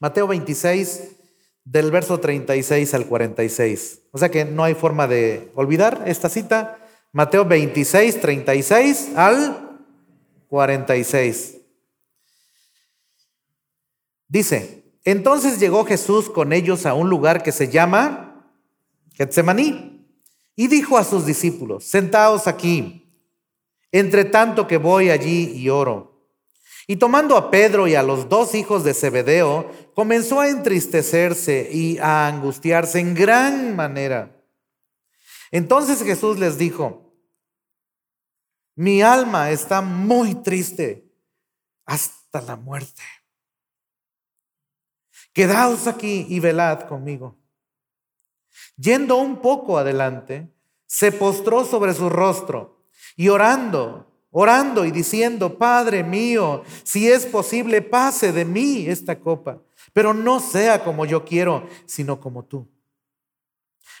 Mateo 26, del verso 36 al 46. O sea que no hay forma de olvidar esta cita. Mateo 26, 36 al 46. Dice, entonces llegó Jesús con ellos a un lugar que se llama Getsemaní y dijo a sus discípulos, sentaos aquí, entre tanto que voy allí y oro. Y tomando a Pedro y a los dos hijos de Zebedeo, comenzó a entristecerse y a angustiarse en gran manera. Entonces Jesús les dijo, mi alma está muy triste hasta la muerte. Quedaos aquí y velad conmigo. Yendo un poco adelante, se postró sobre su rostro y orando, orando y diciendo, Padre mío, si es posible, pase de mí esta copa, pero no sea como yo quiero, sino como tú.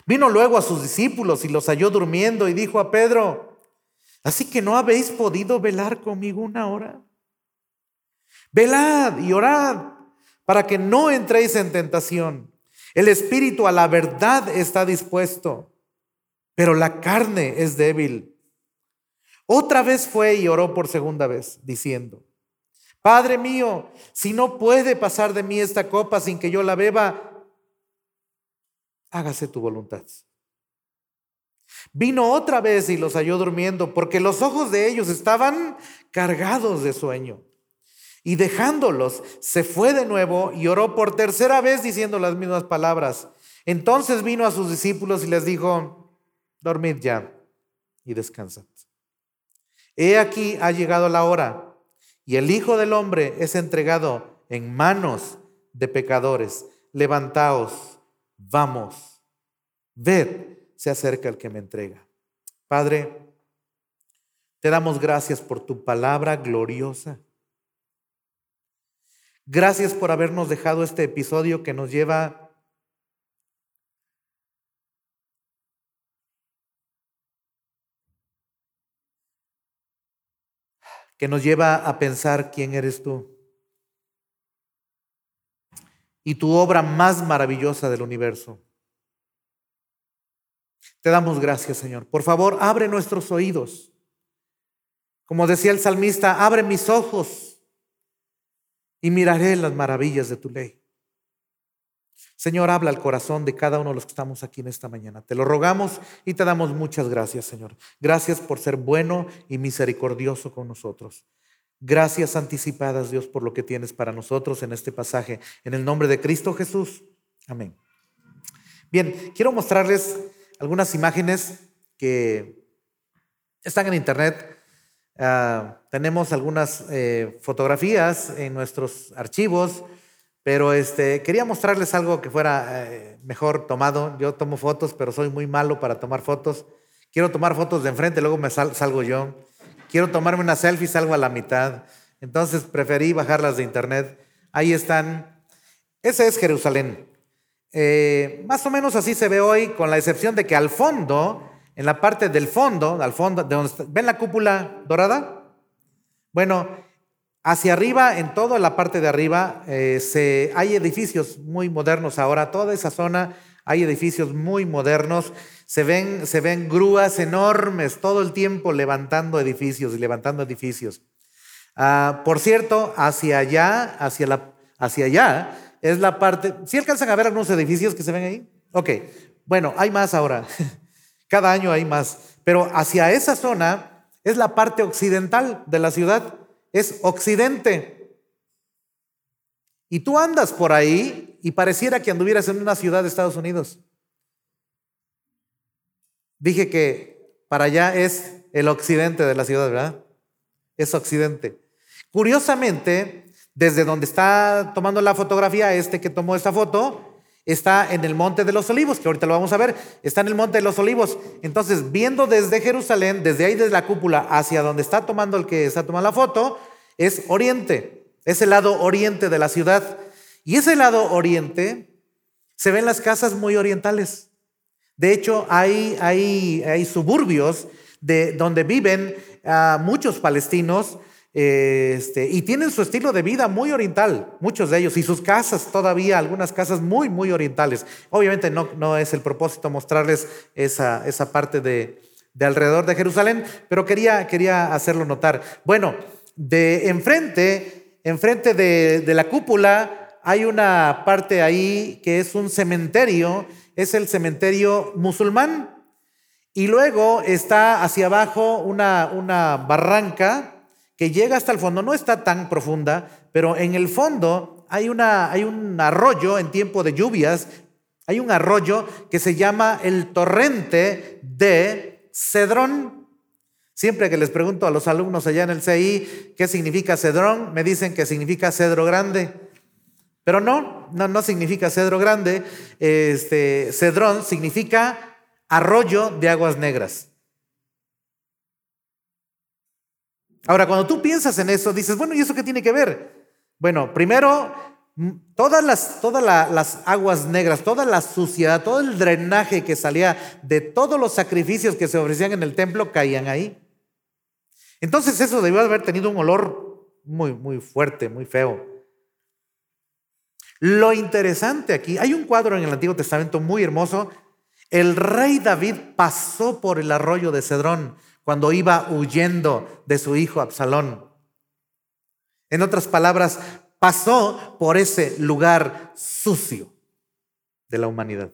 Vino luego a sus discípulos y los halló durmiendo y dijo a Pedro, así que no habéis podido velar conmigo una hora. Velad y orad para que no entréis en tentación. El espíritu a la verdad está dispuesto, pero la carne es débil. Otra vez fue y oró por segunda vez, diciendo, Padre mío, si no puede pasar de mí esta copa sin que yo la beba, hágase tu voluntad. Vino otra vez y los halló durmiendo, porque los ojos de ellos estaban cargados de sueño. Y dejándolos, se fue de nuevo y oró por tercera vez diciendo las mismas palabras. Entonces vino a sus discípulos y les dijo, dormid ya y descansad. He aquí ha llegado la hora y el Hijo del Hombre es entregado en manos de pecadores. Levantaos, vamos Ved, se acerca el que me entrega. Padre, te damos gracias por tu palabra gloriosa. Gracias por habernos dejado este episodio que nos lleva que nos lleva a pensar quién eres tú y tu obra más maravillosa del universo. Te damos gracias, Señor. Por favor, abre nuestros oídos. Como decía el salmista, abre mis ojos y miraré las maravillas de tu ley. Señor, habla al corazón de cada uno de los que estamos aquí en esta mañana. Te lo rogamos y te damos muchas gracias, Señor. Gracias por ser bueno y misericordioso con nosotros. Gracias anticipadas, Dios, por lo que tienes para nosotros en este pasaje. En el nombre de Cristo Jesús. Amén. Bien, quiero mostrarles algunas imágenes que están en internet. Ah, tenemos algunas eh, fotografías en nuestros archivos, pero este, quería mostrarles algo que fuera eh, mejor tomado. Yo tomo fotos, pero soy muy malo para tomar fotos. Quiero tomar fotos de enfrente, luego me salgo yo. Quiero tomarme una selfie, salgo a la mitad. Entonces preferí bajarlas de internet. Ahí están. Ese es Jerusalén. Eh, más o menos así se ve hoy, con la excepción de que al fondo, en la parte del fondo, al fondo, de donde ¿ven la cúpula dorada? Bueno, hacia arriba, en toda la parte de arriba, eh, se, hay edificios muy modernos ahora, toda esa zona hay edificios muy modernos, se ven, se ven grúas enormes todo el tiempo levantando edificios y levantando edificios. Ah, por cierto, hacia allá, hacia, la, hacia allá, es la parte, ¿sí alcanzan a ver algunos edificios que se ven ahí? Ok, bueno, hay más ahora. Cada año hay más. Pero hacia esa zona es la parte occidental de la ciudad, es occidente. Y tú andas por ahí y pareciera que anduvieras en una ciudad de Estados Unidos. Dije que para allá es el occidente de la ciudad, ¿verdad? Es occidente. Curiosamente, desde donde está tomando la fotografía, este que tomó esta foto, está en el Monte de los Olivos, que ahorita lo vamos a ver, está en el Monte de los Olivos. Entonces, viendo desde Jerusalén, desde ahí, desde la cúpula, hacia donde está tomando el que está tomando la foto, es oriente, es el lado oriente de la ciudad. Y ese lado oriente se ven las casas muy orientales. De hecho, hay, hay, hay suburbios de, donde viven ah, muchos palestinos Este, y tienen su estilo de vida muy oriental, muchos de ellos, y sus casas todavía, algunas casas muy, muy orientales. Obviamente no, no es el propósito mostrarles esa, esa parte de, de alrededor de Jerusalén, pero quería, quería hacerlo notar. Bueno, de enfrente, enfrente de, de la cúpula, hay una parte ahí que es un cementerio, es el cementerio musulmán. Y luego está hacia abajo una, una barranca que llega hasta el fondo, no está tan profunda, pero en el fondo hay, una, hay un arroyo en tiempo de lluvias, hay un arroyo que se llama el torrente de Cedrón. Siempre que les pregunto a los alumnos allá en el CI qué significa Cedrón, me dicen que significa cedro grande. Pero no, no, no significa cedro grande. Este, Cedrón significa arroyo de aguas negras. Ahora, cuando tú piensas en eso, dices, bueno, ¿y eso qué tiene que ver? Bueno, primero, todas las, todas las aguas negras, toda la suciedad, todo el drenaje que salía de todos los sacrificios que se ofrecían en el templo caían ahí. Entonces eso debió haber tenido un olor muy, muy fuerte, muy feo. Lo interesante aquí, hay un cuadro en el Antiguo Testamento muy hermoso. El rey David pasó por el arroyo de Cedrón cuando iba huyendo de su hijo Absalón. En otras palabras, pasó por ese lugar sucio de la humanidad.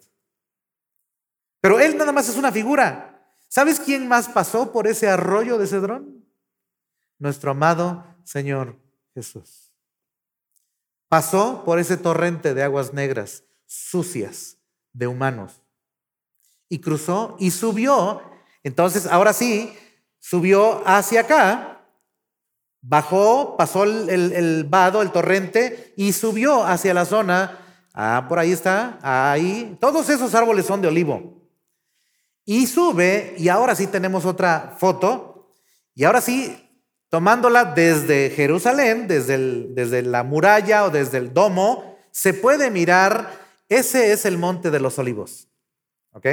Pero él nada más es una figura. ¿Sabes quién más pasó por ese arroyo de Cedrón? Nuestro amado Señor Jesús. Pasó por ese torrente de aguas negras, sucias, de humanos. Y cruzó y subió. Entonces, ahora sí, subió hacia acá, bajó, pasó el, vado, el torrente, y subió hacia la zona. Ah, por ahí está, ahí. Todos esos árboles son de olivo. Y sube, y ahora sí tenemos otra foto, y ahora sí, tomándola desde Jerusalén, desde, desde la muralla o desde el domo, se puede mirar, ese es el monte de los olivos. ¿Ok?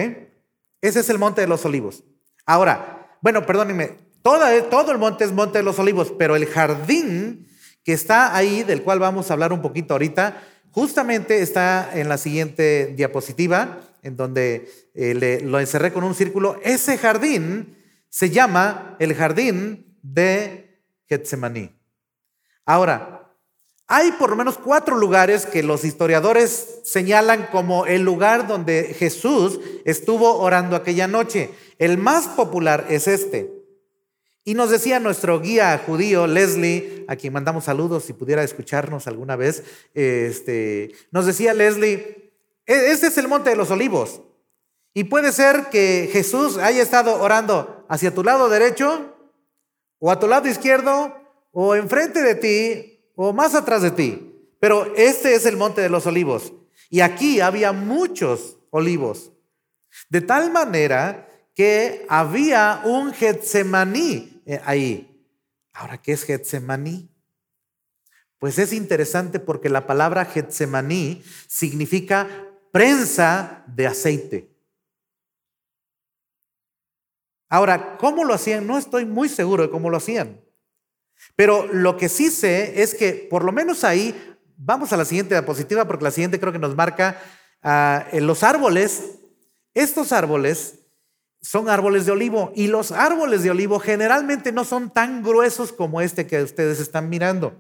Ese es el monte de los olivos. Ahora, bueno, perdónenme, todo el monte es Monte de los Olivos, pero el jardín que está ahí, del cual vamos a hablar un poquito ahorita, justamente está en la siguiente diapositiva, en donde eh, lo encerré con un círculo. Ese jardín se llama el jardín de Getsemaní. Ahora, hay por lo menos cuatro lugares que los historiadores señalan como el lugar donde Jesús estuvo orando aquella noche. El más popular es este. Y nos decía nuestro guía judío, Leslie, a quien mandamos saludos si pudiera escucharnos alguna vez, este, nos decía Leslie, e-, este es el monte de los olivos. Y puede ser que Jesús haya estado orando hacia tu lado derecho, o a tu lado izquierdo, o enfrente de ti, o más atrás de ti. Pero este es el monte de los olivos. Y aquí había muchos olivos. De tal manera que había un Getsemaní eh, ahí. Ahora, ¿qué es Getsemaní? Pues es interesante porque la palabra Getsemaní significa prensa de aceite. Ahora, ¿cómo lo hacían? No estoy muy seguro de cómo lo hacían. Pero lo que sí sé es que por lo menos ahí, vamos a la siguiente diapositiva porque la siguiente creo que nos marca ah, los árboles. Estos árboles son árboles de olivo y los árboles de olivo generalmente no son tan gruesos como este que ustedes están mirando.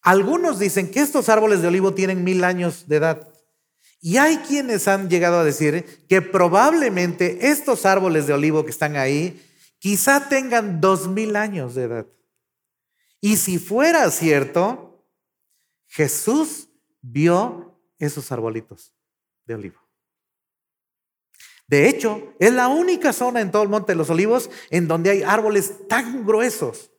Algunos dicen que estos árboles de olivo tienen mil años de edad. Y hay quienes han llegado a decir que probablemente estos árboles de olivo que están ahí quizá tengan dos mil años de edad. Y si fuera cierto, Jesús vio esos arbolitos de olivo. De hecho, es la única zona en todo el Monte de los Olivos en donde hay árboles tan gruesos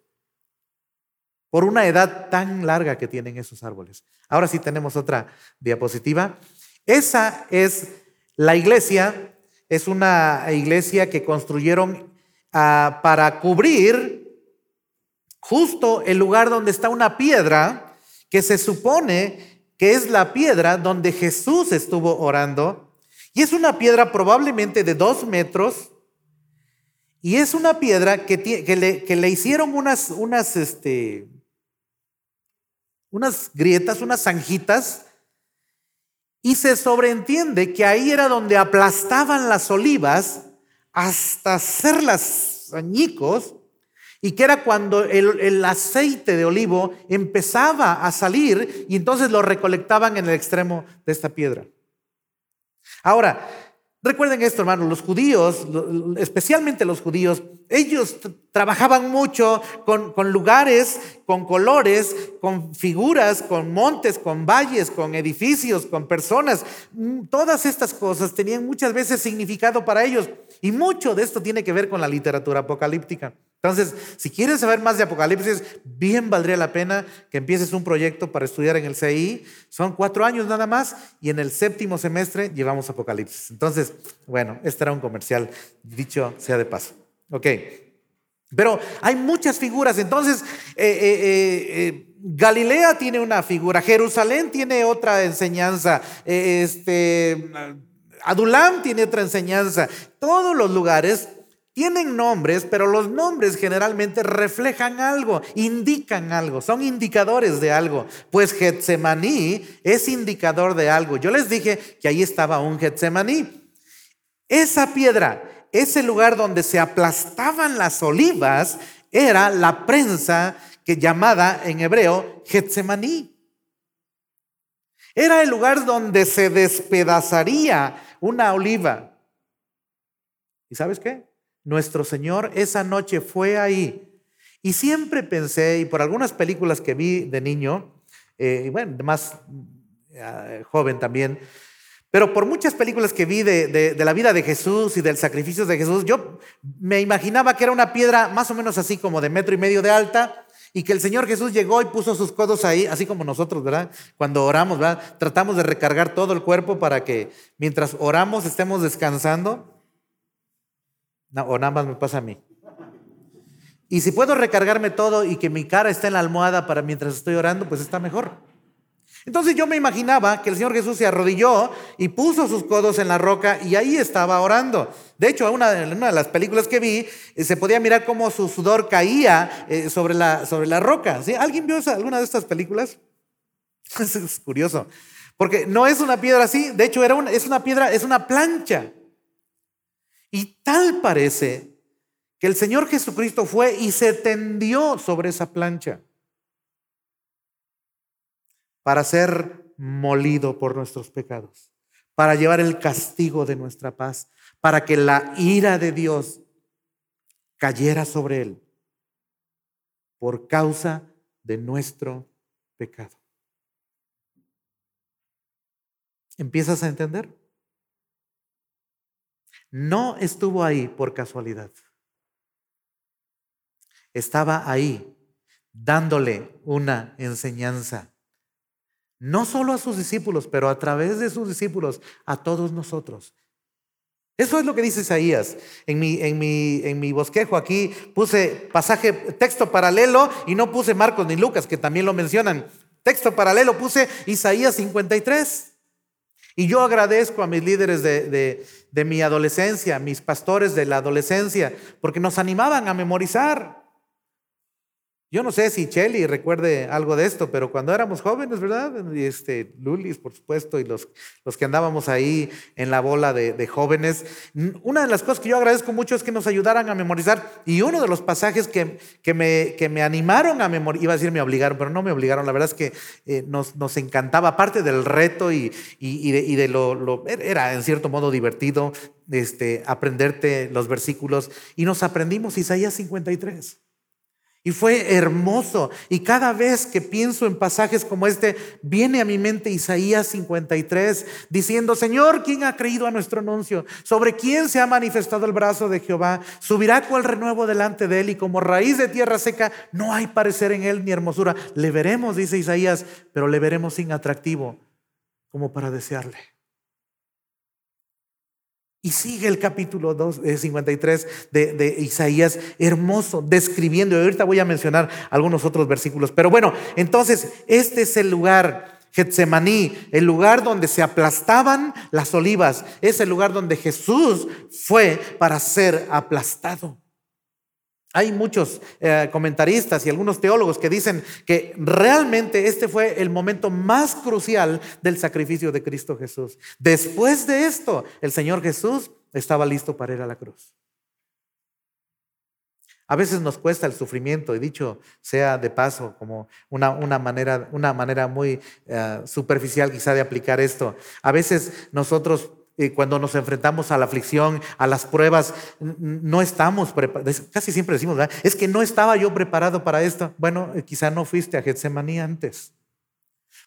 por una edad tan larga que tienen esos árboles. Ahora sí tenemos otra diapositiva. Esa es la iglesia, es una iglesia que construyeron Ah, para cubrir justo el lugar donde está una piedra que se supone que es la piedra donde Jesús estuvo orando. Y es una piedra probablemente de dos metros Y es una piedra que, le, que le, hicieron unas, unas, este, unas grietas, unas zanjitas, y se sobreentiende que ahí era donde aplastaban las olivas hasta hacerlas añicos, y que era cuando el, el, aceite de olivo empezaba a salir y entonces lo recolectaban en el extremo de esta piedra. Ahora, Recuerden esto, hermanos, los judíos, especialmente los judíos, ellos trabajaban mucho con, con, lugares, con colores, con figuras, con montes, con valles, con edificios, con personas. Mm, todas estas cosas tenían muchas veces significado para ellos. Y mucho de esto tiene que ver con la literatura apocalíptica. Entonces, si quieres saber más de Apocalipsis, bien valdría la pena que empieces un proyecto para estudiar en el CI. Son cuatro años nada más y en el séptimo semestre llevamos Apocalipsis. Entonces, bueno, este era un comercial, dicho sea de paso. Ok. Pero hay muchas figuras. Entonces, eh, eh, eh, Galilea tiene una figura, Jerusalén tiene otra enseñanza, este, Adulam tiene otra enseñanza. Todos los lugares tienen nombres, pero los nombres generalmente reflejan algo, indican algo, son indicadores de algo. Pues Getsemaní es indicador de algo. Yo les dije que ahí estaba un Getsemaní. Esa piedra, ese lugar donde se aplastaban las olivas, era la prensa que llamada en hebreo Getsemaní. Era el lugar donde se despedazaría una oliva. ¿Y sabes qué? Nuestro Señor esa noche fue ahí. Y siempre pensé, y por algunas películas que vi de niño, eh, y bueno, más eh, joven también, pero por muchas películas que vi de, de, la vida de Jesús y del sacrificio de Jesús, yo me imaginaba que era una piedra más o menos así como de metro y medio de alta, y que el Señor Jesús llegó y puso sus codos ahí, así como nosotros, ¿verdad? Cuando oramos, ¿verdad? Tratamos de recargar todo el cuerpo para que mientras oramos estemos descansando o nada más me pasa a mí. Y si puedo recargarme todo y que mi cara esté en la almohada para mientras estoy orando, pues está mejor. Entonces yo me imaginaba que el Señor Jesús se arrodilló y puso sus codos en la roca y ahí estaba orando. De hecho, una, una de las películas que vi, eh, se podía mirar cómo su sudor caía eh, sobre, la, sobre la roca. ¿Alguien vio alguna de estas películas? es curioso, porque no es una piedra así, de hecho era es una piedra, es una plancha. Y tal parece que el Señor Jesucristo fue y se tendió sobre esa plancha para ser molido por nuestros pecados, para llevar el castigo de nuestra paz, para que la ira de Dios cayera sobre él por causa de nuestro pecado. ¿Empiezas a entender? No estuvo ahí por casualidad. Estaba ahí dándole una enseñanza, no solo a sus discípulos, pero a través de sus discípulos, a todos nosotros. Eso es lo que dice Isaías. En mi, en mi, en mi bosquejo aquí puse pasaje, texto paralelo y no puse Marcos ni Lucas, que también lo mencionan. Texto paralelo puse Isaías 53. Y yo agradezco a mis líderes de, de, mi adolescencia, mis pastores de la adolescencia, porque nos animaban a memorizar. Yo no sé si Chelly recuerde algo de esto, pero cuando éramos jóvenes, ¿verdad? Este, Lulis, por supuesto, y los, los que andábamos ahí en la bola de, jóvenes, una de las cosas que yo agradezco mucho es que nos ayudaran a memorizar. Y uno de los pasajes que, que, me, que me animaron a memorizar, iba a decir me obligaron, pero no me obligaron, la verdad es que eh, nos, nos, encantaba, aparte del reto y, y, de, y de lo, lo, era en cierto modo divertido este, aprenderte los versículos, y nos aprendimos Isaías 53. Y fue hermoso. Y cada vez que pienso en pasajes como este, viene a mi mente Isaías 53, diciendo, Señor, ¿quién ha creído a nuestro anuncio? ¿Sobre quién se ha manifestado el brazo de Jehová? Subirá cual renuevo delante de él y como raíz de tierra seca, no hay parecer en él ni hermosura. Le veremos, dice Isaías, pero le veremos sin atractivo, como para desearle. Y sigue el capítulo 2, 53 de, de, Isaías, hermoso, describiendo. Y ahorita voy a mencionar algunos otros versículos. Pero bueno, entonces, este es el lugar, Getsemaní, el lugar donde se aplastaban las olivas. Es el lugar donde Jesús fue para ser aplastado. Hay muchos eh, comentaristas y algunos teólogos que dicen que realmente este fue el momento más crucial del sacrificio de Cristo Jesús. Después de esto, el Señor Jesús estaba listo para ir a la cruz. A veces nos cuesta el sufrimiento, y dicho sea de paso, como una, una manera, una manera muy eh, superficial quizá de aplicar esto. A veces nosotros cuando nos enfrentamos a la aflicción, a las pruebas, no estamos preparados. Casi siempre decimos, es que no estaba yo preparado para esto. Bueno, eh, quizá no fuiste a Getsemaní antes.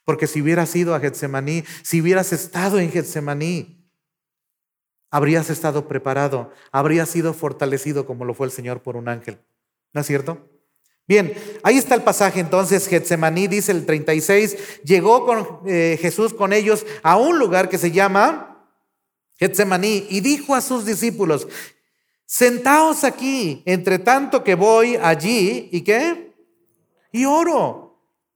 Porque si hubieras ido a Getsemaní, si hubieras estado en Getsemaní, habrías estado preparado, habrías sido fortalecido como lo fue el Señor por un ángel. ¿No es cierto? Bien, ahí está el pasaje entonces, Getsemaní dice el 36, llegó con eh, Jesús con ellos a un lugar que se llama Getsemaní, y dijo a sus discípulos, sentaos aquí, entre tanto que voy allí, ¿y qué? Y oro.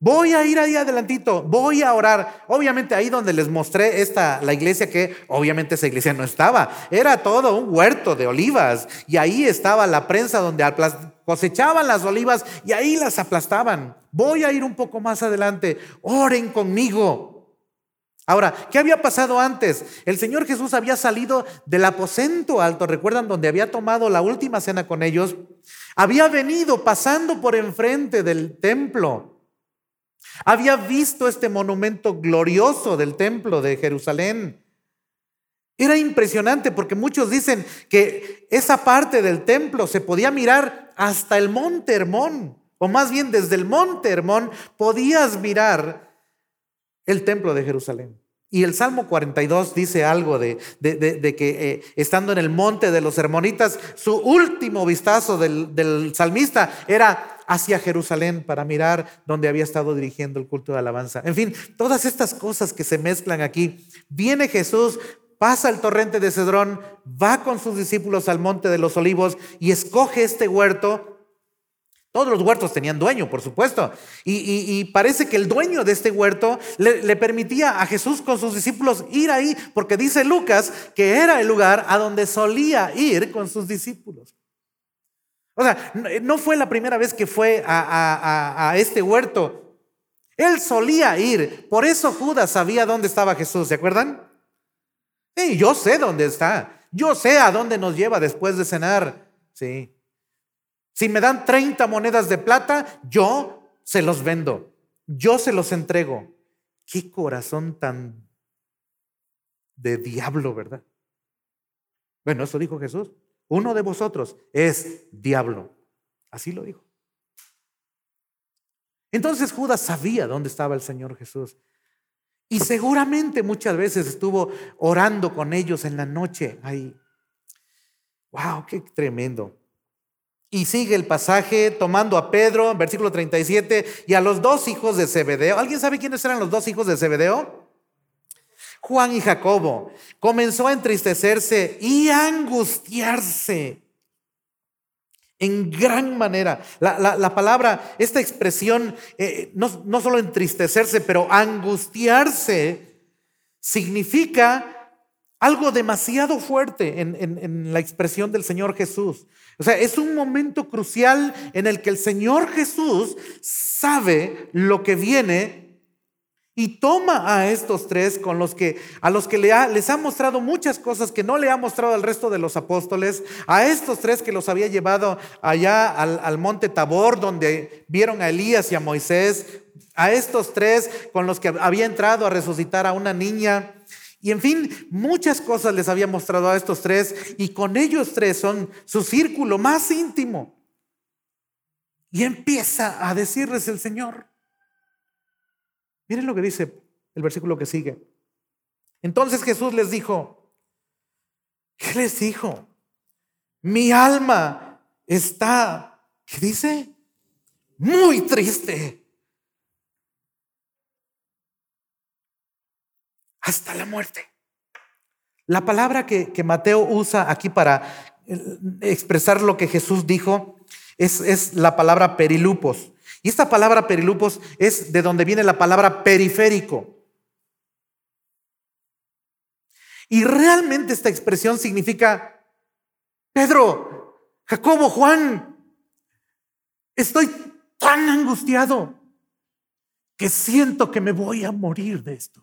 Voy a ir ahí adelantito, voy a orar. Obviamente ahí donde les mostré esta, la iglesia que obviamente esa iglesia no estaba, era todo un huerto de olivas y ahí estaba la prensa donde cosechaban las olivas y ahí las aplastaban. Voy a ir un poco más adelante, oren conmigo. Ahora, ¿qué había pasado antes? El Señor Jesús había salido del aposento alto, recuerdan donde había tomado la última cena con ellos, había venido pasando por enfrente del templo, había visto este monumento glorioso del templo de Jerusalén. Era impresionante porque muchos dicen que esa parte del templo se podía mirar hasta el monte Hermón, o más bien desde el monte Hermón podías mirar el templo de Jerusalén. Y el Salmo 42 dice algo de, de, que eh, estando en el monte de los hermonitas, su último vistazo del, del, salmista era hacia Jerusalén para mirar donde había estado dirigiendo el culto de alabanza. En fin, todas estas cosas que se mezclan aquí. Viene Jesús, pasa el torrente de Cedrón, va con sus discípulos al monte de los olivos y escoge este huerto todos los huertos tenían dueño, por supuesto. Y, parece que el dueño de este huerto le, permitía a Jesús con sus discípulos ir ahí, porque dice Lucas que era el lugar a donde solía ir con sus discípulos. O sea, no fue la primera vez que fue a, este huerto. Él solía ir. Por eso Judas sabía dónde estaba Jesús, ¿se acuerdan? Sí, yo sé dónde está. Yo sé a dónde nos lleva después de cenar. Sí. Si me dan 30 monedas de plata, yo se los vendo. Yo se los entrego. Qué corazón tan de diablo, ¿verdad? Bueno, eso dijo Jesús. Uno de vosotros es diablo. Así lo dijo. Entonces Judas sabía dónde estaba el Señor Jesús. Y seguramente muchas veces estuvo orando con ellos en la noche ahí. ¡Wow! ¡Qué tremendo! Y sigue el pasaje tomando a Pedro, versículo 37, y a los dos hijos de Zebedeo. ¿Alguien sabe quiénes eran los dos hijos de Zebedeo? Juan y Jacobo. Comenzó a entristecerse y angustiarse en gran manera. La, palabra, esta expresión, eh, no, no solo entristecerse, pero angustiarse, significa algo demasiado fuerte en, la expresión del Señor Jesús. O sea, es un momento crucial en el que el Señor Jesús sabe lo que viene y toma a estos tres con los que a los que les ha mostrado muchas cosas que no le ha mostrado al resto de los apóstoles, a estos tres que los había llevado allá al, al monte Tabor donde vieron a Elías y a Moisés, a estos tres con los que había entrado a resucitar a una niña y en fin, muchas cosas les había mostrado a estos tres y con ellos tres son su círculo más íntimo. Y empieza a decirles el Señor. Miren lo que dice el versículo que sigue. Entonces Jesús les dijo, ¿qué les dijo? Mi alma está, ¿qué dice? Muy triste. Hasta la muerte. La palabra que, Mateo usa aquí para eh, expresar lo que Jesús dijo es, es la palabra perilupos. Y esta palabra perilupos es de donde viene la palabra periférico. Y realmente esta expresión significa, Pedro, Jacobo, Juan, Estoy tan angustiado que siento que me voy a morir de esto.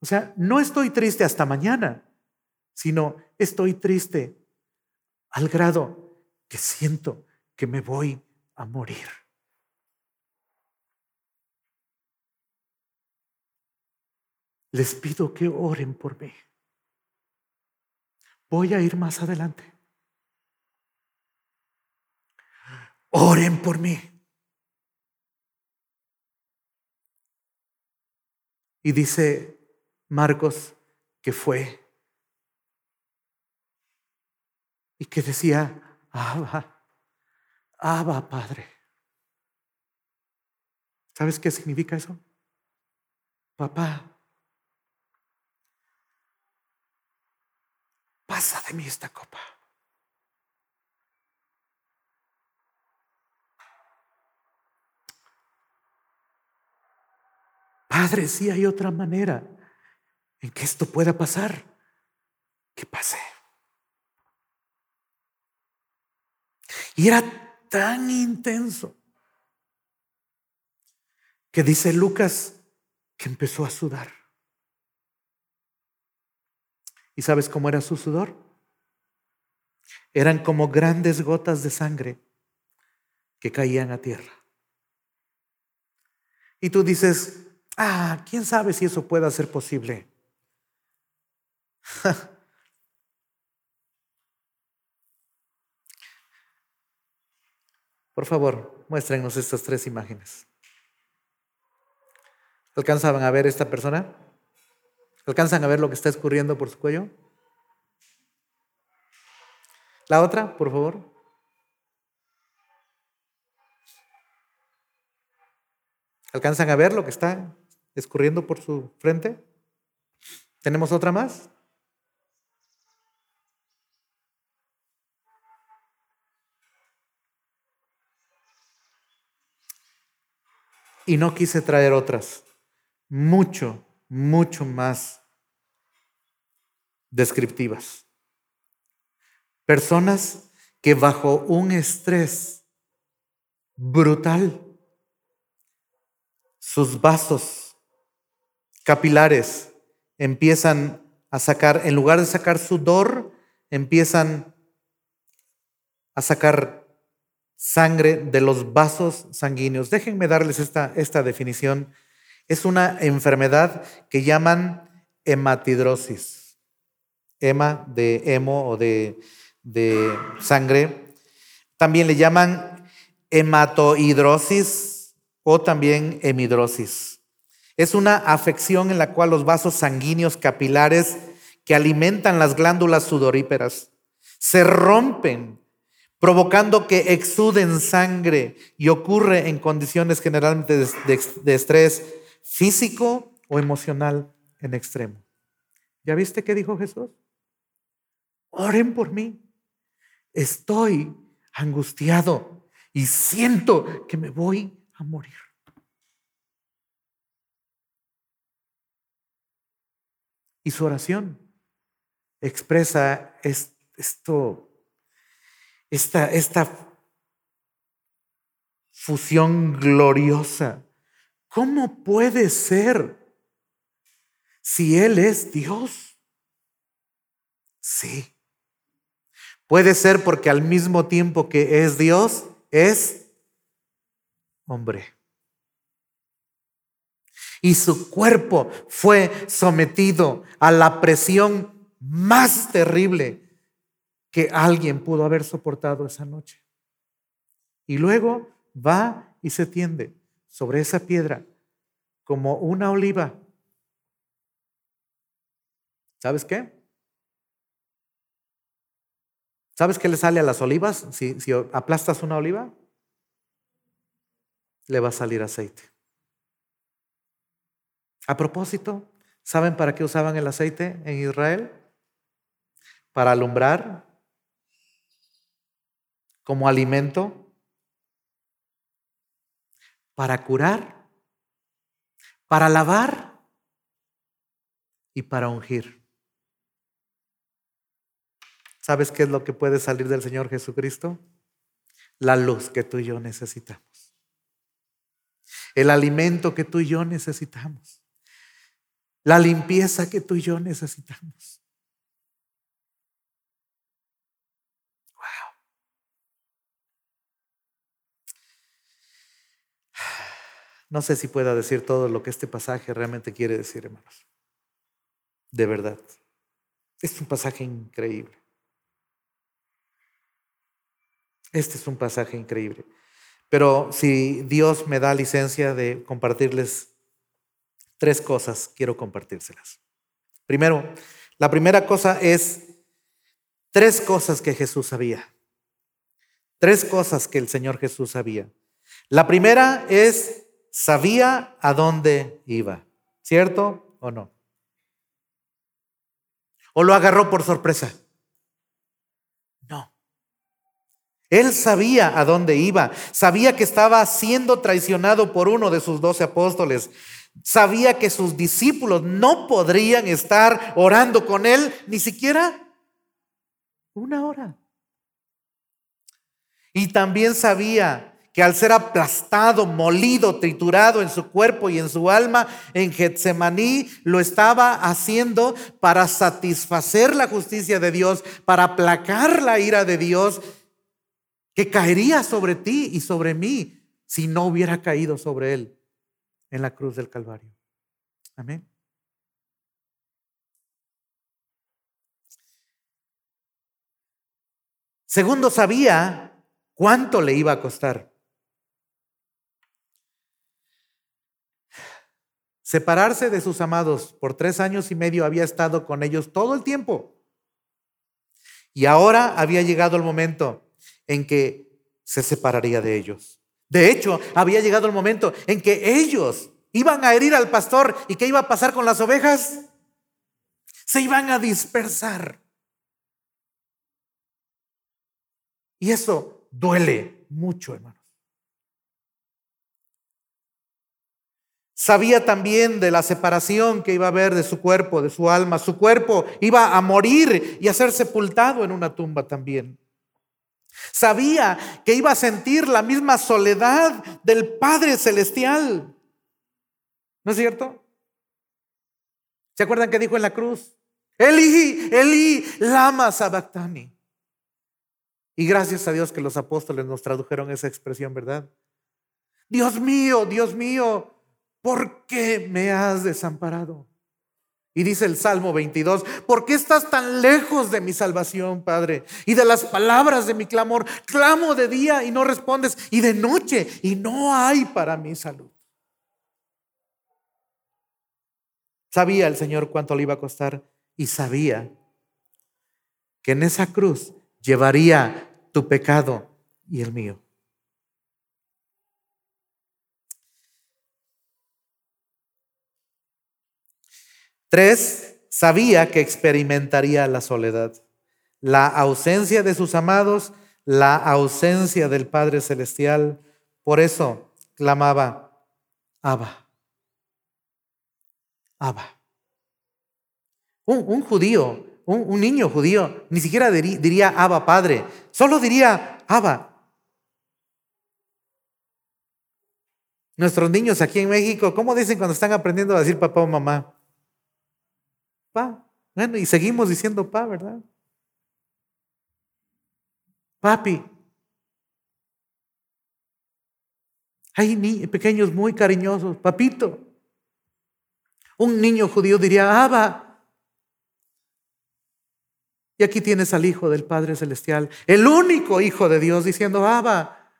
O sea, no estoy triste hasta mañana, sino estoy triste al grado que siento que me voy a morir. Les pido que oren por mí. Voy a ir más adelante. Oren por mí. Y dice Marcos que fue y que decía, Abba, Abba Padre. ¿Sabes qué significa eso? Papá, pasa de mí esta copa. Padre, si hay otra manera en que esto pueda pasar, que pase. Y era tan intenso que dice Lucas que empezó a sudar. ¿Y sabes cómo era su sudor? Eran como grandes gotas de sangre que caían a tierra. Y tú dices, ah, ¿quién sabe si eso pueda ser posible? Por favor, muéstrenos estas tres imágenes. ¿Alcanzan a ver esta persona? ¿Alcanzan a ver lo que está escurriendo por su cuello? La otra, por favor. ¿Alcanzan a ver lo que está escurriendo por su frente? ¿Tenemos otra más? Y no quise traer otras, mucho, mucho más descriptivas. Personas que bajo un estrés brutal, sus vasos capilares empiezan a sacar, en lugar de sacar sudor, empiezan a sacar sangre de los vasos sanguíneos. Déjenme darles esta, esta definición. Es una enfermedad que llaman hematidrosis. Hema de hemo o de, de sangre. También le llaman hematohidrosis o también hemidrosis. Es una afección en la cual los vasos sanguíneos capilares que alimentan las glándulas sudoríperas se rompen provocando que exuden sangre y ocurre en condiciones generalmente de, estrés físico o emocional en extremo. ¿Ya viste qué dijo Jesús? Oren por mí. Estoy angustiado y siento que me voy a morir. Y su oración expresa esto esta, esta fusión gloriosa. ¿Cómo puede ser si Él es Dios? Sí. Puede ser porque al mismo tiempo que es Dios, es hombre. Y su cuerpo fue sometido a la presión más terrible que alguien pudo haber soportado esa noche. Y luego va y se tiende sobre esa piedra como una oliva. ¿Sabes qué? ¿Sabes qué le sale a las olivas? Si, si aplastas una oliva, le va a salir aceite. A propósito, ¿saben para qué usaban el aceite en Israel? Para alumbrar como alimento para curar, para lavar y para ungir. ¿Sabes qué es lo que puede salir del Señor Jesucristo? La luz que tú y yo necesitamos. El alimento que tú y yo necesitamos. La limpieza que tú y yo necesitamos. No sé si pueda decir todo lo que este pasaje realmente quiere decir, hermanos. De verdad. Es un pasaje increíble. Este es un pasaje increíble. Pero si Dios me da licencia de compartirles tres cosas, quiero compartírselas. Primero, la primera cosa es tres cosas que Jesús sabía. Tres cosas que el Señor Jesús sabía. La primera es, sabía a dónde iba. ¿Cierto o no? ¿O lo agarró por sorpresa? Él sabía a dónde iba, sabía que estaba siendo traicionado por uno de sus doce apóstoles, sabía que sus discípulos no podrían estar orando con él ni siquiera una hora. Y también sabía que al ser aplastado, molido, triturado en su cuerpo y en su alma en Getsemaní, lo estaba haciendo para satisfacer la justicia de Dios, para aplacar la ira de Dios que caería sobre ti y sobre mí si no hubiera caído sobre él en la cruz del Calvario. Amén. Segundo, sabía cuánto le iba a costar. Separarse de sus amados por tres años y medio había estado con ellos todo el tiempo. Y ahora había llegado el momento en que se separaría de ellos. De hecho, había llegado el momento en que ellos iban a herir al pastor y ¿qué iba a pasar con las ovejas? Se iban a dispersar. Y eso duele mucho, hermanos. Sabía también de la separación que iba a haber de su cuerpo, de su alma. Su cuerpo iba a morir y a ser sepultado en una tumba también. Sabía que iba a sentir la misma soledad del Padre Celestial. ¿No es cierto? ¿Se acuerdan que dijo en la cruz? Eli, Eli, lama sabactani. Y gracias a Dios que los apóstoles nos tradujeron esa expresión, ¿verdad? Dios mío, Dios mío, ¿por qué me has desamparado? Y dice el Salmo 22, ¿por qué estás tan lejos de mi salvación, Padre? Y de las palabras de mi clamor, clamo de día y no respondes, y de noche y no hay para mi salud. Sabía el Señor cuánto le iba a costar y sabía que en esa cruz llevaría tu pecado y el mío. Tres, sabía que experimentaría la soledad, la ausencia de sus amados, la ausencia del Padre Celestial. Por eso clamaba, Abba, Abba. Un, judío, un, niño judío, ni siquiera diría Abba Padre, solo diría Abba. Nuestros niños aquí en México, ¿cómo dicen cuando están aprendiendo a decir papá o mamá? Pa. Bueno, y seguimos diciendo pa, ¿verdad? Papi. Hay pequeños muy cariñosos, papito. Un niño judío diría, Abba. Y aquí tienes al Hijo del Padre Celestial, el único Hijo de Dios, diciendo, Abba,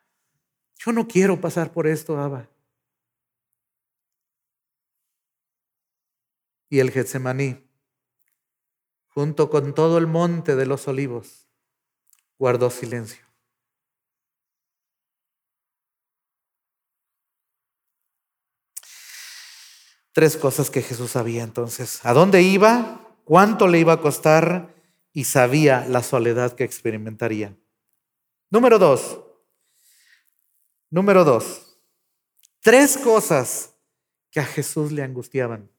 yo no quiero pasar por esto, Abba. Y el Getsemaní junto con todo el monte de los olivos, guardó silencio. Tres cosas que Jesús sabía entonces. ¿A dónde iba? ¿Cuánto le iba a costar? Y sabía la soledad que experimentaría. Número dos. Número dos. Tres cosas que a Jesús le angustiaban.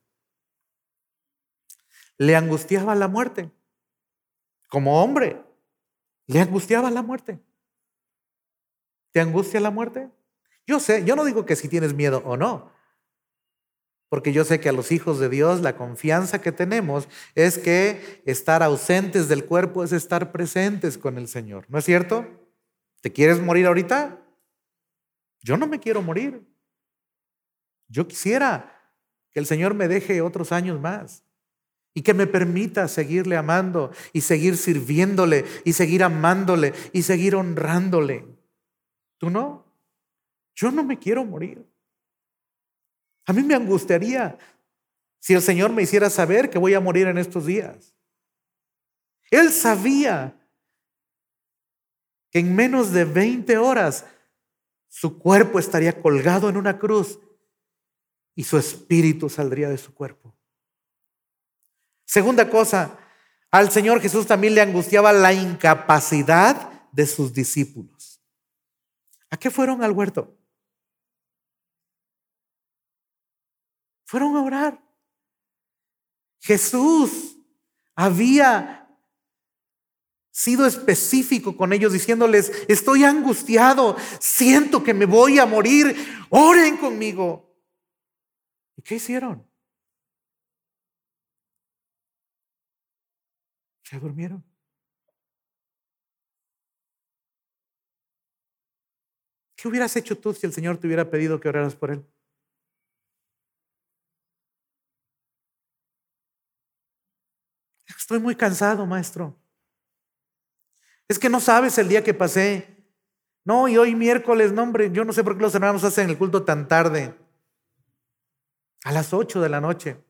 Le angustiaba la muerte. Como hombre, le angustiaba la muerte. ¿Te angustia la muerte? Yo sé, yo no digo que si tienes miedo o no, porque yo sé que a los hijos de Dios la confianza que tenemos es que estar ausentes del cuerpo es estar presentes con el Señor. ¿No es cierto? ¿Te quieres morir ahorita? Yo no me quiero morir. Yo quisiera que el Señor me deje otros años más y que me permita seguirle amando y seguir sirviéndole y seguir amándole y seguir honrándole. ¿Tú no? Yo no me quiero morir. A mí me angustiaría si el Señor me hiciera saber que voy a morir en estos días. Él sabía que en menos de 20 horas su cuerpo estaría colgado en una cruz y su espíritu saldría de su cuerpo. Segunda cosa, al Señor Jesús también le angustiaba la incapacidad de sus discípulos. ¿A qué fueron al huerto? Fueron a orar. Jesús había sido específico con ellos diciéndoles, estoy angustiado, siento que me voy a morir, oren conmigo. ¿Y qué hicieron? Se durmieron. ¿Qué hubieras hecho tú si el Señor te hubiera pedido que oraras por Él? Estoy muy cansado, maestro. Es que no sabes el día que pasé. No, y hoy miércoles, no, hombre, yo no sé por qué los hermanos hacen el culto tan tarde. A las 8 de la noche.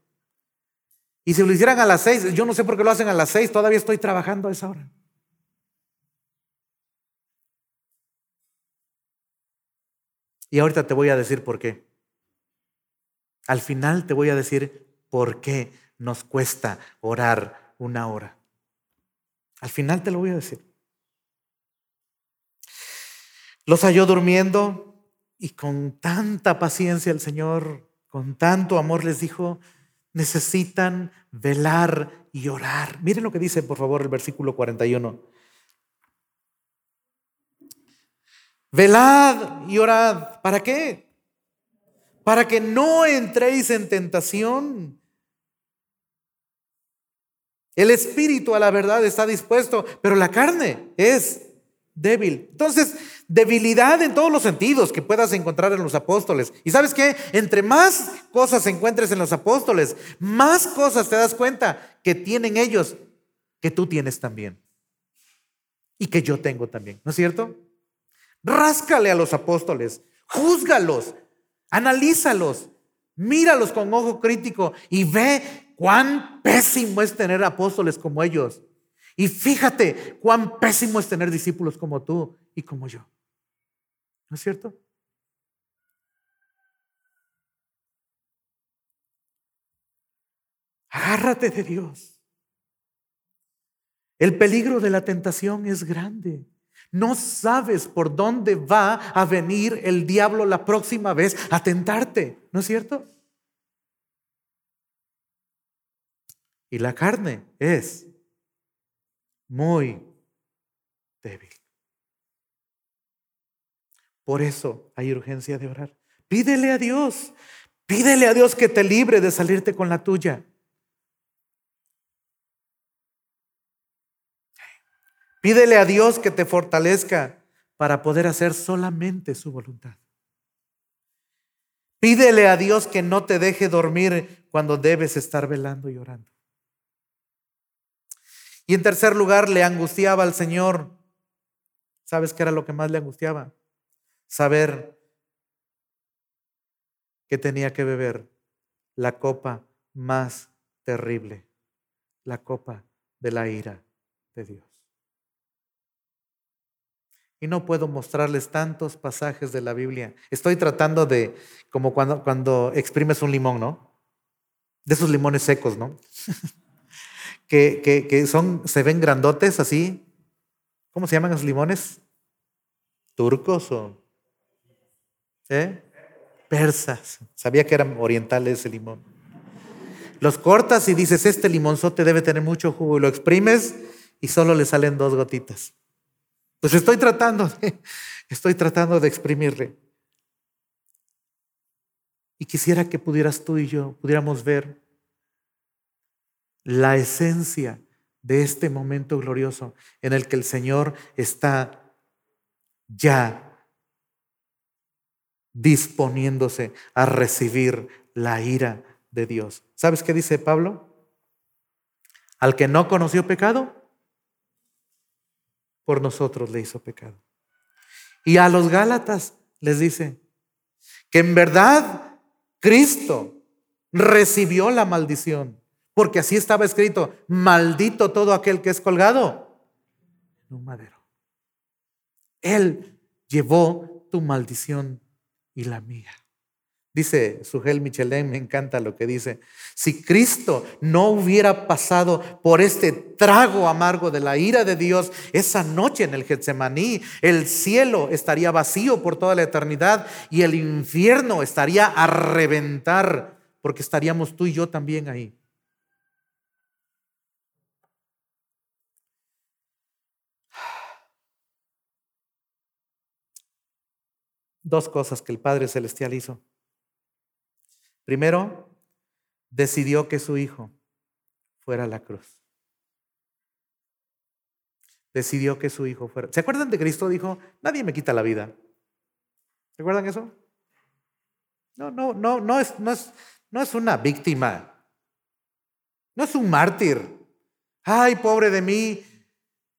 Y si lo hicieran a las 6, yo no sé por qué lo hacen a las 6, todavía estoy trabajando a esa hora. Y ahorita te voy a decir por qué. Al final te voy a decir por qué nos cuesta orar una hora. Al final te lo voy a decir. Los halló durmiendo y con tanta paciencia el Señor con tanto amor les dijo, necesitan velar y orar. Miren lo que dice, por favor, el versículo 41. Velad y orad. ¿Para qué? Para que no entréis en tentación. El espíritu a la verdad está dispuesto, pero la carne es débil. Entonces, debilidad en todos los sentidos que puedas encontrar en los apóstoles. Y sabes qué? Entre más cosas encuentres en los apóstoles, más cosas te das cuenta que tienen ellos que tú tienes también. Y que yo tengo también. ¿No es cierto? Ráscale a los apóstoles, júzgalos, analízalos, míralos con ojo crítico y ve cuán pésimo es tener apóstoles como ellos. Y fíjate cuán pésimo es tener discípulos como tú y como yo. ¿No es cierto? Agárrate de Dios. El peligro de la tentación es grande. No sabes por dónde va a venir el diablo la próxima vez a tentarte. ¿No es cierto? Y la carne es muy débil. Por eso hay urgencia de orar. Pídele a Dios, pídele a Dios que te libre de salirte con la tuya. Pídele a Dios que te fortalezca para poder hacer solamente su voluntad. Pídele a Dios que no te deje dormir cuando debes estar velando y orando. Y en tercer lugar, le angustiaba al Señor. ¿Sabes qué era lo que más le angustiaba? Saber que tenía que beber la copa más terrible, la copa de la ira de Dios. Y no puedo mostrarles tantos pasajes de la Biblia. Estoy tratando de, como cuando, cuando exprimes un limón, ¿no? De esos limones secos, ¿no? que, son, se ven grandotes así. ¿Cómo se llaman los limones? ¿Turcos o ¿eh? persas? Sabía que eran orientales ese limón. los cortas y dices, este limonzote debe tener mucho jugo y lo exprimes y solo le salen dos gotitas. Pues estoy tratando, estoy tratando de exprimirle. Y quisiera que pudieras tú y yo, pudiéramos ver la esencia de este momento glorioso en el que el Señor está ya disponiéndose a recibir la ira de Dios. ¿Sabes qué dice Pablo? Al que no conoció pecado, por nosotros le hizo pecado. Y a los Gálatas les dice que en verdad Cristo recibió la maldición, porque así estaba escrito, maldito todo aquel que es colgado en un madero. Él llevó tu maldición y la mía. Dice Sugel Michelin, me encanta lo que dice, si Cristo no hubiera pasado por este trago amargo de la ira de Dios esa noche en el Getsemaní, el cielo estaría vacío por toda la eternidad y el infierno estaría a reventar, porque estaríamos tú y yo también ahí. Dos cosas que el Padre Celestial hizo. Primero, decidió que su hijo fuera a la cruz. Decidió que su hijo fuera. ¿Se acuerdan de Cristo? Dijo, nadie me quita la vida. ¿Se acuerdan eso? No, no, no, no es, no es, no es una víctima. No es un mártir. Ay, pobre de mí,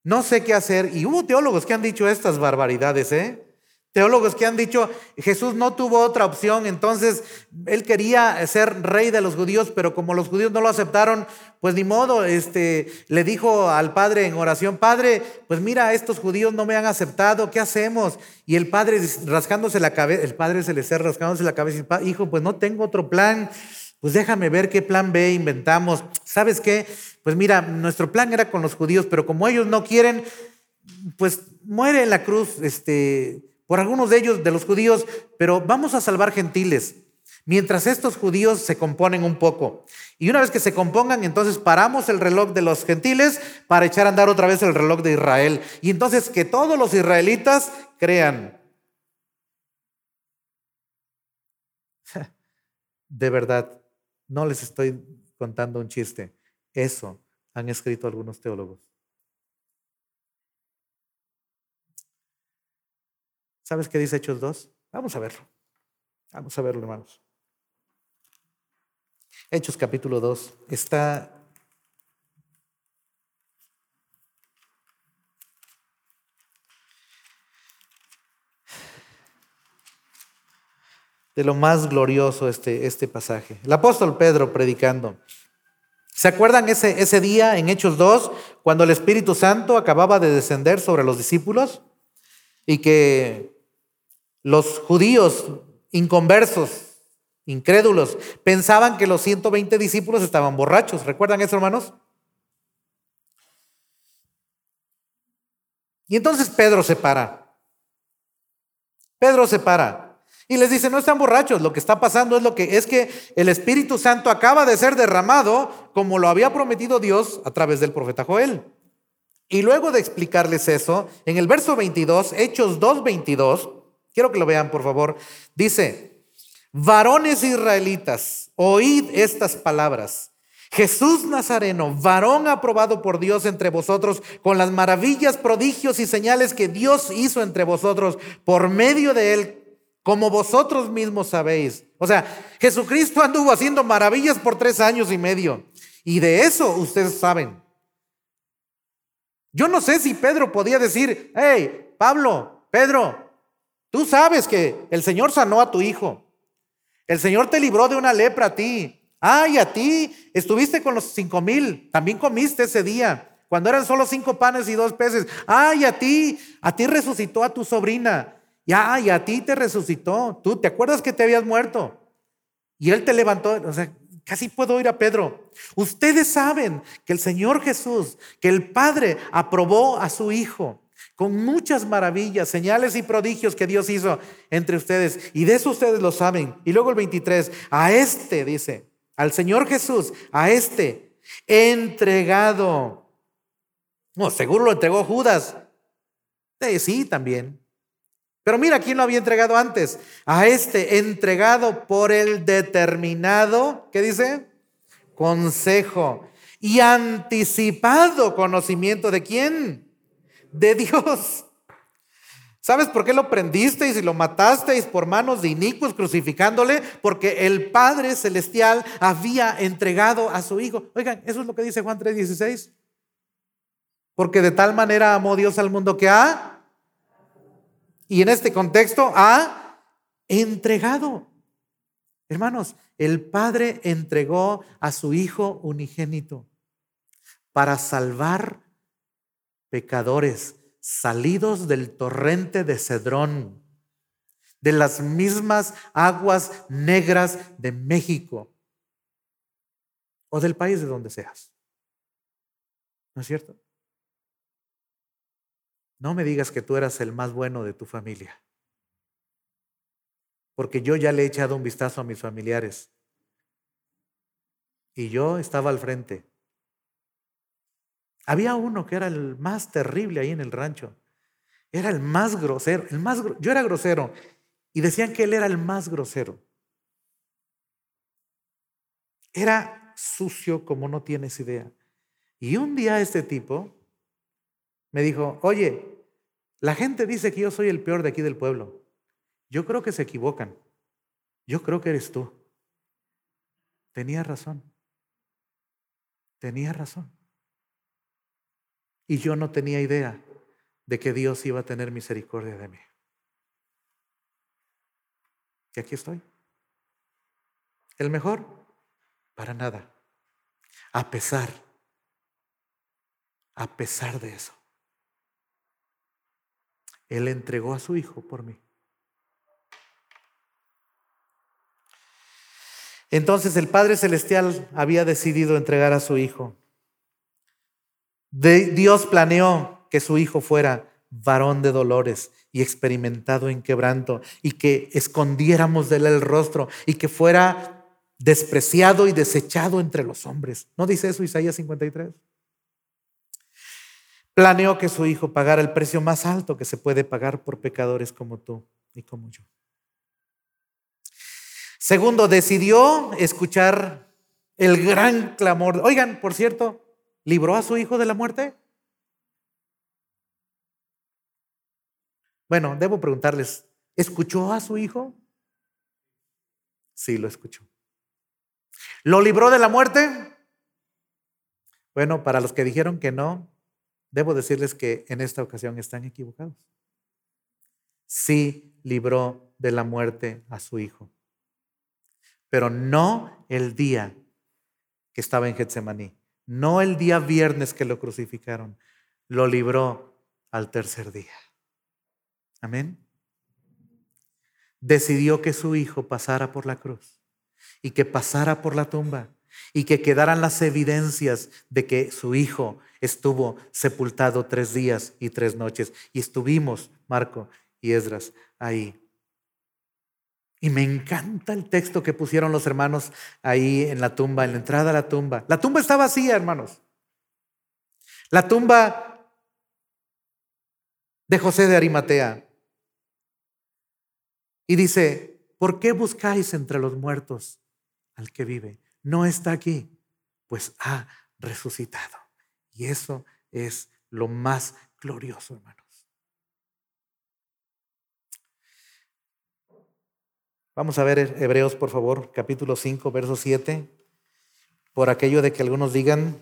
no sé qué hacer. Y hubo teólogos que han dicho estas barbaridades, ¿eh? Teólogos que han dicho, Jesús no tuvo otra opción, entonces él quería ser rey de los judíos, pero como los judíos no lo aceptaron, pues ni modo, este, le dijo al padre en oración, padre, pues mira, estos judíos no me han aceptado, ¿qué hacemos? Y el padre rascándose la cabeza, el padre se le cerra rascándose la cabeza, hijo, pues no tengo otro plan, pues déjame ver qué plan B inventamos. ¿Sabes qué? Pues mira, nuestro plan era con los judíos, pero como ellos no quieren, pues muere en la cruz, este por algunos de ellos, de los judíos, pero vamos a salvar gentiles. Mientras estos judíos se componen un poco. Y una vez que se compongan, entonces paramos el reloj de los gentiles para echar a andar otra vez el reloj de Israel. Y entonces que todos los israelitas crean. De verdad, no les estoy contando un chiste. Eso han escrito algunos teólogos. ¿Sabes qué dice Hechos 2? Vamos a verlo. Vamos a verlo, hermanos. Hechos capítulo 2 está de lo más glorioso este, este pasaje. El apóstol Pedro predicando. ¿Se acuerdan ese, ese día en Hechos 2, cuando el Espíritu Santo acababa de descender sobre los discípulos y que los judíos inconversos, incrédulos, pensaban que los 120 discípulos estaban borrachos. ¿Recuerdan eso, hermanos? Y entonces Pedro se para. Pedro se para y les dice, no están borrachos, lo que está pasando es lo que es que el Espíritu Santo acaba de ser derramado como lo había prometido Dios a través del profeta Joel. Y luego de explicarles eso, en el verso 22, Hechos 2:22, Quiero que lo vean, por favor. Dice, varones israelitas, oíd estas palabras. Jesús Nazareno, varón aprobado por Dios entre vosotros, con las maravillas, prodigios y señales que Dios hizo entre vosotros por medio de él, como vosotros mismos sabéis. O sea, Jesucristo anduvo haciendo maravillas por tres años y medio. Y de eso ustedes saben. Yo no sé si Pedro podía decir, hey, Pablo, Pedro, Tú sabes que el Señor sanó a tu hijo. El Señor te libró de una lepra a ti. Ay, a ti estuviste con los cinco mil. También comiste ese día. Cuando eran solo cinco panes y dos peces. Ay, a ti, a ti resucitó a tu sobrina. Y ay, a ti te resucitó. Tú te acuerdas que te habías muerto. Y él te levantó. O sea, casi puedo oír a Pedro. Ustedes saben que el Señor Jesús, que el Padre aprobó a su Hijo con muchas maravillas, señales y prodigios que Dios hizo entre ustedes. Y de eso ustedes lo saben. Y luego el 23, a este dice, al Señor Jesús, a este, entregado. No, seguro lo entregó Judas. sí, también. Pero mira, ¿quién lo había entregado antes? A este, entregado por el determinado, ¿qué dice? Consejo y anticipado conocimiento de quién? De Dios. ¿Sabes por qué lo prendisteis y lo matasteis por manos de inicuos crucificándole? Porque el Padre Celestial había entregado a su Hijo. Oigan, eso es lo que dice Juan 3:16. Porque de tal manera amó Dios al mundo que ha, y en este contexto, ha entregado. Hermanos, el Padre entregó a su Hijo unigénito para salvar pecadores salidos del torrente de Cedrón, de las mismas aguas negras de México o del país de donde seas. ¿No es cierto? No me digas que tú eras el más bueno de tu familia, porque yo ya le he echado un vistazo a mis familiares y yo estaba al frente había uno que era el más terrible ahí en el rancho. Era el más grosero, el más yo era grosero y decían que él era el más grosero. Era sucio como no tienes idea. Y un día este tipo me dijo, "Oye, la gente dice que yo soy el peor de aquí del pueblo. Yo creo que se equivocan. Yo creo que eres tú." Tenía razón. Tenía razón. Y yo no tenía idea de que Dios iba a tener misericordia de mí. Y aquí estoy. ¿El mejor? Para nada. A pesar, a pesar de eso, Él entregó a su Hijo por mí. Entonces el Padre Celestial había decidido entregar a su Hijo Dios planeó que su hijo fuera varón de dolores y experimentado en quebranto y que escondiéramos de él el rostro y que fuera despreciado y desechado entre los hombres. ¿No dice eso Isaías 53? Planeó que su hijo pagara el precio más alto que se puede pagar por pecadores como tú y como yo. Segundo, decidió escuchar el gran clamor. Oigan, por cierto, ¿Libró a su hijo de la muerte? Bueno, debo preguntarles, ¿escuchó a su hijo? Sí, lo escuchó. ¿Lo libró de la muerte? Bueno, para los que dijeron que no, debo decirles que en esta ocasión están equivocados. Sí libró de la muerte a su hijo, pero no el día que estaba en Getsemaní. No el día viernes que lo crucificaron, lo libró al tercer día. Amén. Decidió que su hijo pasara por la cruz y que pasara por la tumba y que quedaran las evidencias de que su hijo estuvo sepultado tres días y tres noches. Y estuvimos, Marco y Esdras, ahí. Y me encanta el texto que pusieron los hermanos ahí en la tumba, en la entrada a la tumba. La tumba está vacía, hermanos. La tumba de José de Arimatea. Y dice, ¿por qué buscáis entre los muertos al que vive? No está aquí, pues ha resucitado. Y eso es lo más glorioso, hermano. Vamos a ver Hebreos, por favor, capítulo 5, verso 7. Por aquello de que algunos digan,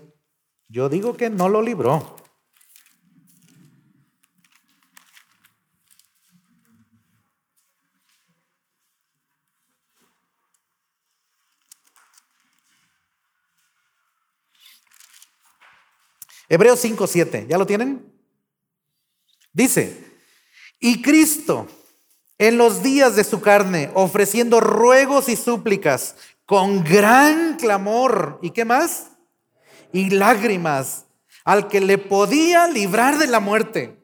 yo digo que no lo libró. Hebreos 5, 7, ¿ya lo tienen? Dice, y Cristo en los días de su carne, ofreciendo ruegos y súplicas con gran clamor. ¿Y qué más? Y lágrimas al que le podía librar de la muerte.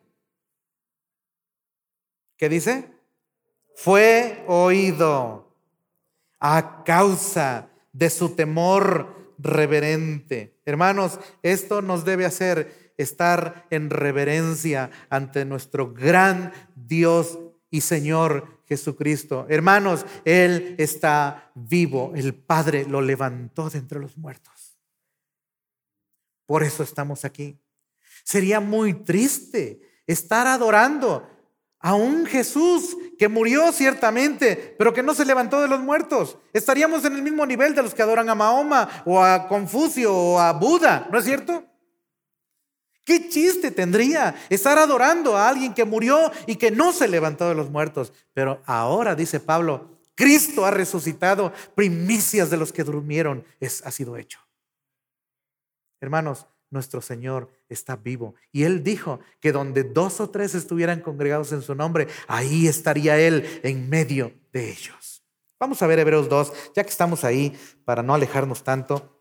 ¿Qué dice? Fue oído a causa de su temor reverente. Hermanos, esto nos debe hacer estar en reverencia ante nuestro gran Dios y Señor Jesucristo. Hermanos, Él está vivo. El Padre lo levantó de entre los muertos. Por eso estamos aquí. Sería muy triste estar adorando a un Jesús que murió ciertamente, pero que no se levantó de los muertos. Estaríamos en el mismo nivel de los que adoran a Mahoma o a Confucio o a Buda, ¿no es cierto? ¿Qué chiste tendría estar adorando a alguien que murió y que no se levantó de los muertos? Pero ahora, dice Pablo, Cristo ha resucitado, primicias de los que durmieron, es, ha sido hecho. Hermanos, nuestro Señor está vivo. Y Él dijo que donde dos o tres estuvieran congregados en su nombre, ahí estaría Él en medio de ellos. Vamos a ver Hebreos 2, ya que estamos ahí, para no alejarnos tanto.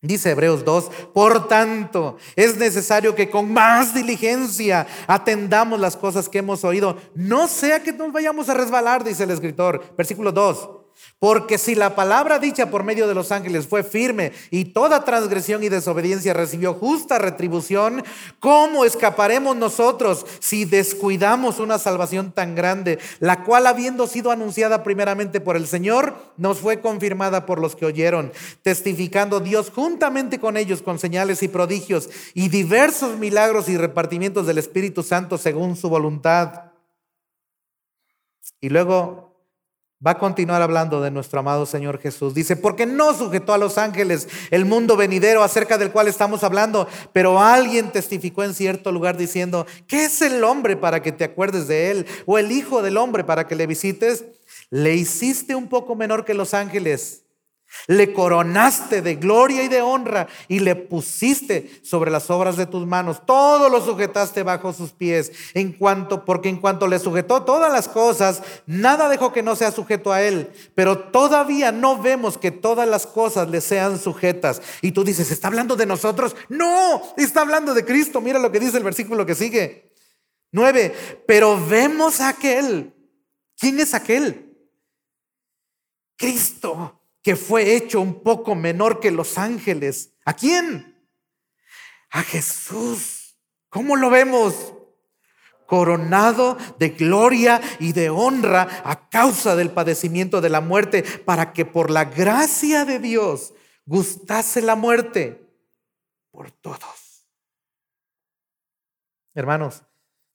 Dice Hebreos 2, por tanto, es necesario que con más diligencia atendamos las cosas que hemos oído, no sea que nos vayamos a resbalar, dice el escritor. Versículo 2. Porque si la palabra dicha por medio de los ángeles fue firme y toda transgresión y desobediencia recibió justa retribución, ¿cómo escaparemos nosotros si descuidamos una salvación tan grande, la cual habiendo sido anunciada primeramente por el Señor, nos fue confirmada por los que oyeron, testificando Dios juntamente con ellos con señales y prodigios y diversos milagros y repartimientos del Espíritu Santo según su voluntad? Y luego va a continuar hablando de nuestro amado Señor Jesús. Dice, porque no sujetó a los ángeles el mundo venidero acerca del cual estamos hablando, pero alguien testificó en cierto lugar diciendo, ¿qué es el hombre para que te acuerdes de él? ¿O el hijo del hombre para que le visites? Le hiciste un poco menor que los ángeles le coronaste de gloria y de honra y le pusiste sobre las obras de tus manos. Todo lo sujetaste bajo sus pies. En cuanto, porque en cuanto le sujetó todas las cosas, nada dejó que no sea sujeto a él. Pero todavía no vemos que todas las cosas le sean sujetas. Y tú dices, ¿está hablando de nosotros? No, está hablando de Cristo. Mira lo que dice el versículo que sigue. Nueve, pero vemos a aquel. ¿Quién es aquel? Cristo que fue hecho un poco menor que los ángeles. ¿A quién? A Jesús. ¿Cómo lo vemos? Coronado de gloria y de honra a causa del padecimiento de la muerte, para que por la gracia de Dios gustase la muerte por todos. Hermanos,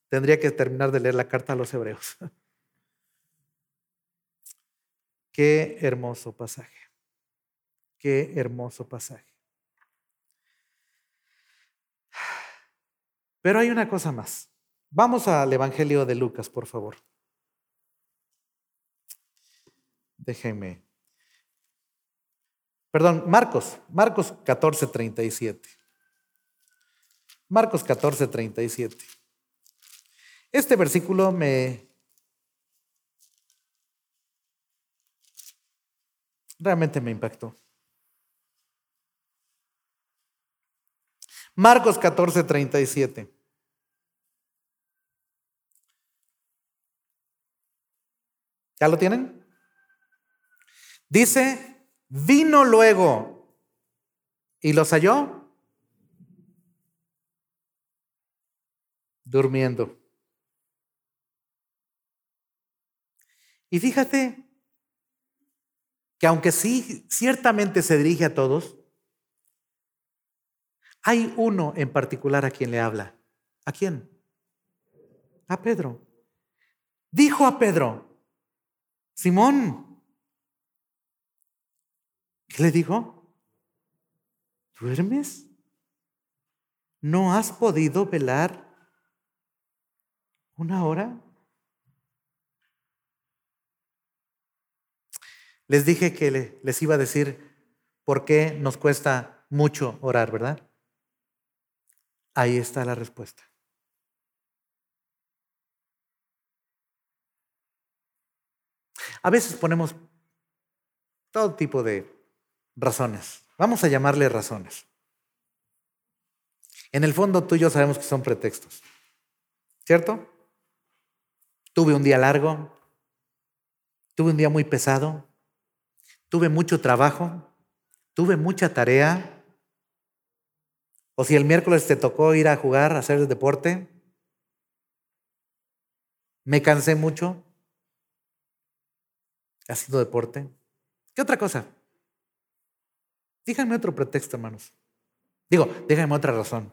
tendría que terminar de leer la carta a los hebreos. Qué hermoso pasaje. Qué hermoso pasaje. Pero hay una cosa más. Vamos al Evangelio de Lucas, por favor. Déjenme. Perdón, Marcos, Marcos 14, 37. Marcos 14, 37. Este versículo me... Realmente me impactó. Marcos 14, 37. ¿Ya lo tienen? Dice, vino luego y los halló durmiendo. Y fíjate que aunque sí, ciertamente se dirige a todos, hay uno en particular a quien le habla. ¿A quién? A Pedro. Dijo a Pedro, Simón, ¿qué le dijo? ¿Duermes? ¿No has podido velar una hora? Les dije que les iba a decir por qué nos cuesta mucho orar, ¿verdad? Ahí está la respuesta. A veces ponemos todo tipo de razones. Vamos a llamarle razones. En el fondo tú y yo sabemos que son pretextos. ¿Cierto? Tuve un día largo, tuve un día muy pesado, tuve mucho trabajo, tuve mucha tarea, o si el miércoles te tocó ir a jugar, a hacer deporte, me cansé mucho haciendo deporte. ¿Qué otra cosa? Díganme otro pretexto, hermanos. Digo, díganme otra razón.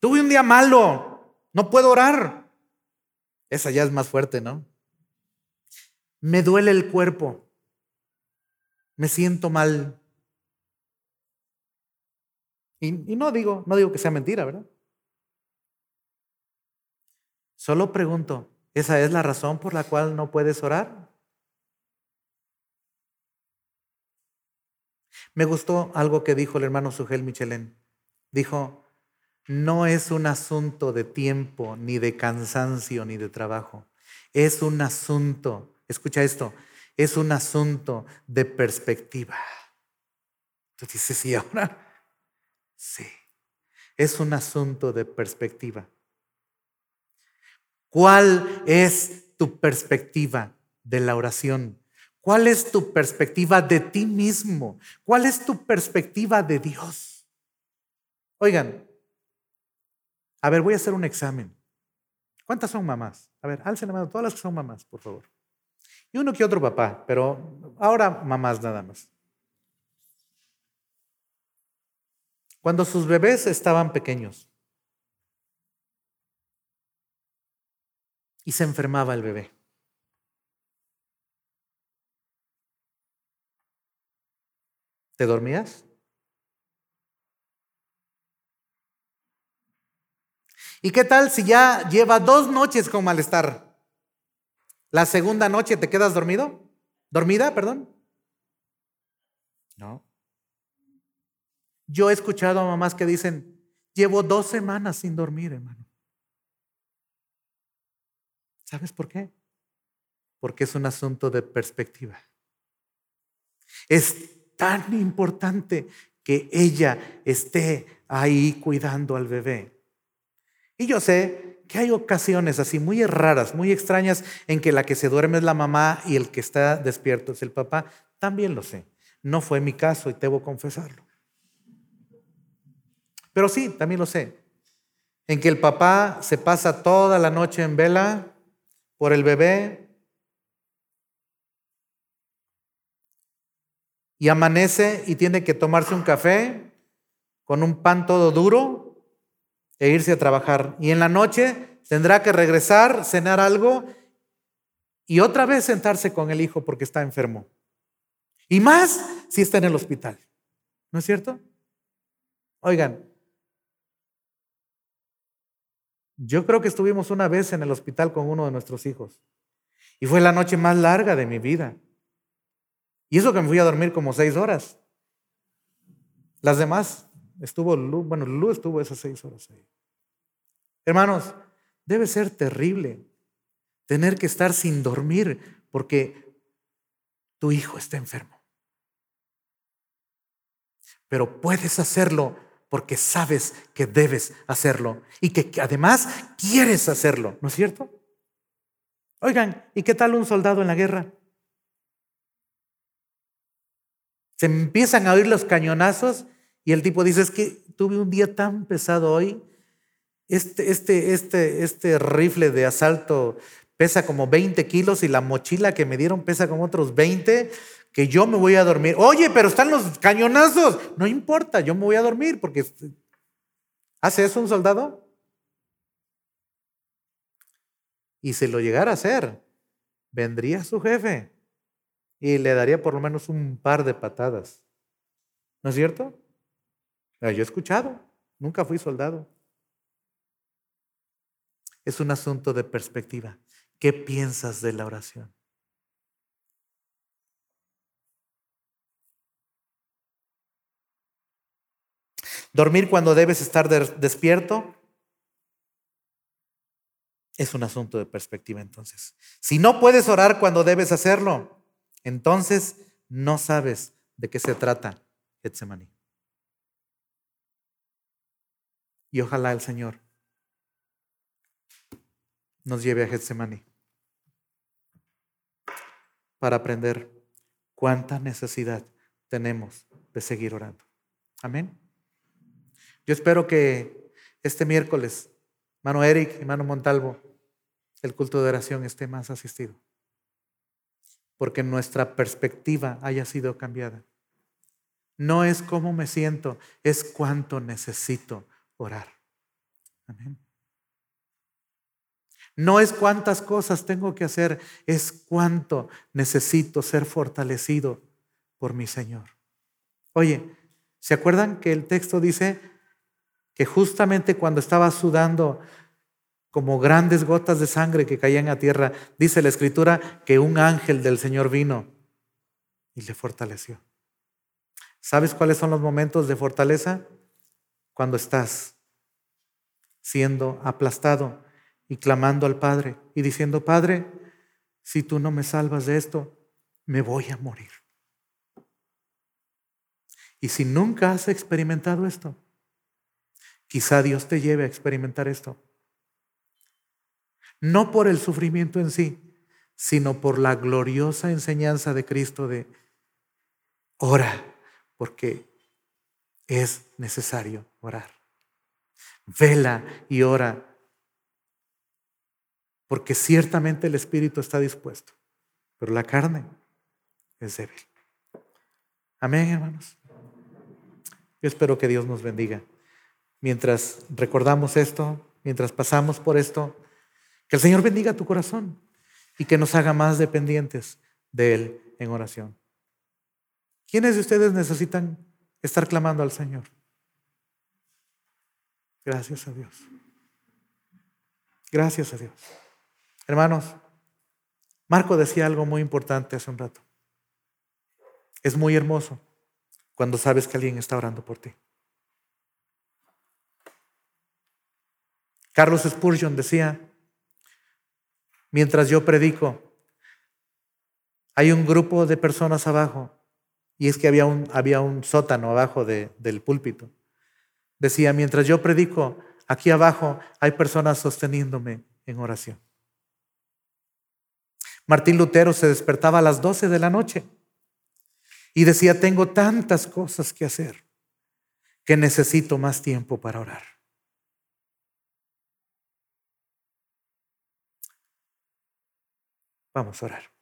Tuve un día malo, no puedo orar. Esa ya es más fuerte, ¿no? Me duele el cuerpo, me siento mal. Y, y, no digo, no digo que sea mentira, ¿verdad? Solo pregunto, ¿esa es la razón por la cual no puedes orar? Me gustó algo que dijo el hermano Sugel Michelén. Dijo, no es un asunto de tiempo, ni de cansancio, ni de trabajo. Es un asunto, escucha esto, es un asunto de perspectiva. Tú dices, ¿sí ahora? Sí, es un asunto de perspectiva. ¿Cuál es tu perspectiva de la oración? ¿Cuál es tu perspectiva de ti mismo? ¿Cuál es tu perspectiva de Dios? Oigan, a ver, voy a hacer un examen. ¿Cuántas son mamás? A ver, alcen la mano todas las que son mamás, por favor. Y uno que otro papá, pero ahora mamás nada más. Cuando sus bebés estaban pequeños y se enfermaba el bebé. ¿Te dormías? ¿Y qué tal si ya lleva dos noches con malestar? ¿La segunda noche te quedas dormido? ¿Dormida, perdón? No. Yo he escuchado a mamás que dicen, llevo dos semanas sin dormir, hermano. ¿Sabes por qué? Porque es un asunto de perspectiva. Es tan importante que ella esté ahí cuidando al bebé. Y yo sé que hay ocasiones así muy raras, muy extrañas, en que la que se duerme es la mamá y el que está despierto es el papá. También lo sé. No fue mi caso y debo confesarlo. Pero sí, también lo sé. En que el papá se pasa toda la noche en vela por el bebé y amanece y tiene que tomarse un café con un pan todo duro e irse a trabajar. Y en la noche tendrá que regresar, cenar algo y otra vez sentarse con el hijo porque está enfermo. Y más si está en el hospital. ¿No es cierto? Oigan, yo creo que estuvimos una vez en el hospital con uno de nuestros hijos. Y fue la noche más larga de mi vida. Y eso que me fui a dormir como seis horas. Las demás Estuvo Lu, bueno, Lu estuvo esas seis horas ahí. Hermanos, debe ser terrible tener que estar sin dormir porque tu hijo está enfermo. Pero puedes hacerlo porque sabes que debes hacerlo y que además quieres hacerlo, ¿no es cierto? Oigan, ¿y qué tal un soldado en la guerra? Se empiezan a oír los cañonazos y el tipo dice, es que tuve un día tan pesado hoy, este, este, este, este rifle de asalto pesa como 20 kilos y la mochila que me dieron pesa como otros 20, que yo me voy a dormir. Oye, pero están los cañonazos. No importa, yo me voy a dormir porque... ¿Hace eso un soldado? Y si lo llegara a hacer, vendría su jefe y le daría por lo menos un par de patadas. ¿No es cierto? Yo he escuchado, nunca fui soldado. Es un asunto de perspectiva. ¿Qué piensas de la oración? Dormir cuando debes estar despierto es un asunto de perspectiva entonces. Si no puedes orar cuando debes hacerlo, entonces no sabes de qué se trata Getsemaní. Y ojalá el Señor nos lleve a Getsemaní para aprender cuánta necesidad tenemos de seguir orando. Amén. Yo espero que este miércoles, mano Eric y mano Montalvo, el culto de oración esté más asistido. Porque nuestra perspectiva haya sido cambiada. No es cómo me siento, es cuánto necesito orar. Amén. No es cuántas cosas tengo que hacer, es cuánto necesito ser fortalecido por mi Señor. Oye, ¿se acuerdan que el texto dice que justamente cuando estaba sudando como grandes gotas de sangre que caían a tierra, dice la escritura que un ángel del Señor vino y le fortaleció? ¿Sabes cuáles son los momentos de fortaleza? Cuando estás siendo aplastado y clamando al Padre y diciendo, Padre, si tú no me salvas de esto, me voy a morir. Y si nunca has experimentado esto, quizá Dios te lleve a experimentar esto. No por el sufrimiento en sí, sino por la gloriosa enseñanza de Cristo de ora, porque es necesario orar. Vela y ora porque ciertamente el espíritu está dispuesto, pero la carne es débil. Amén, hermanos. Yo espero que Dios nos bendiga. Mientras recordamos esto, mientras pasamos por esto, que el Señor bendiga tu corazón y que nos haga más dependientes de Él en oración. ¿Quiénes de ustedes necesitan estar clamando al Señor? Gracias a Dios. Gracias a Dios. Hermanos, Marco decía algo muy importante hace un rato. Es muy hermoso cuando sabes que alguien está orando por ti. Carlos Spurgeon decía, mientras yo predico, hay un grupo de personas abajo, y es que había un, había un sótano abajo del púlpito. Decía, mientras yo predico, aquí abajo hay personas sosteniéndome en oración. Martín Lutero se despertaba a las 12 de la noche y decía, tengo tantas cosas que hacer que necesito más tiempo para orar. Vamos a orar.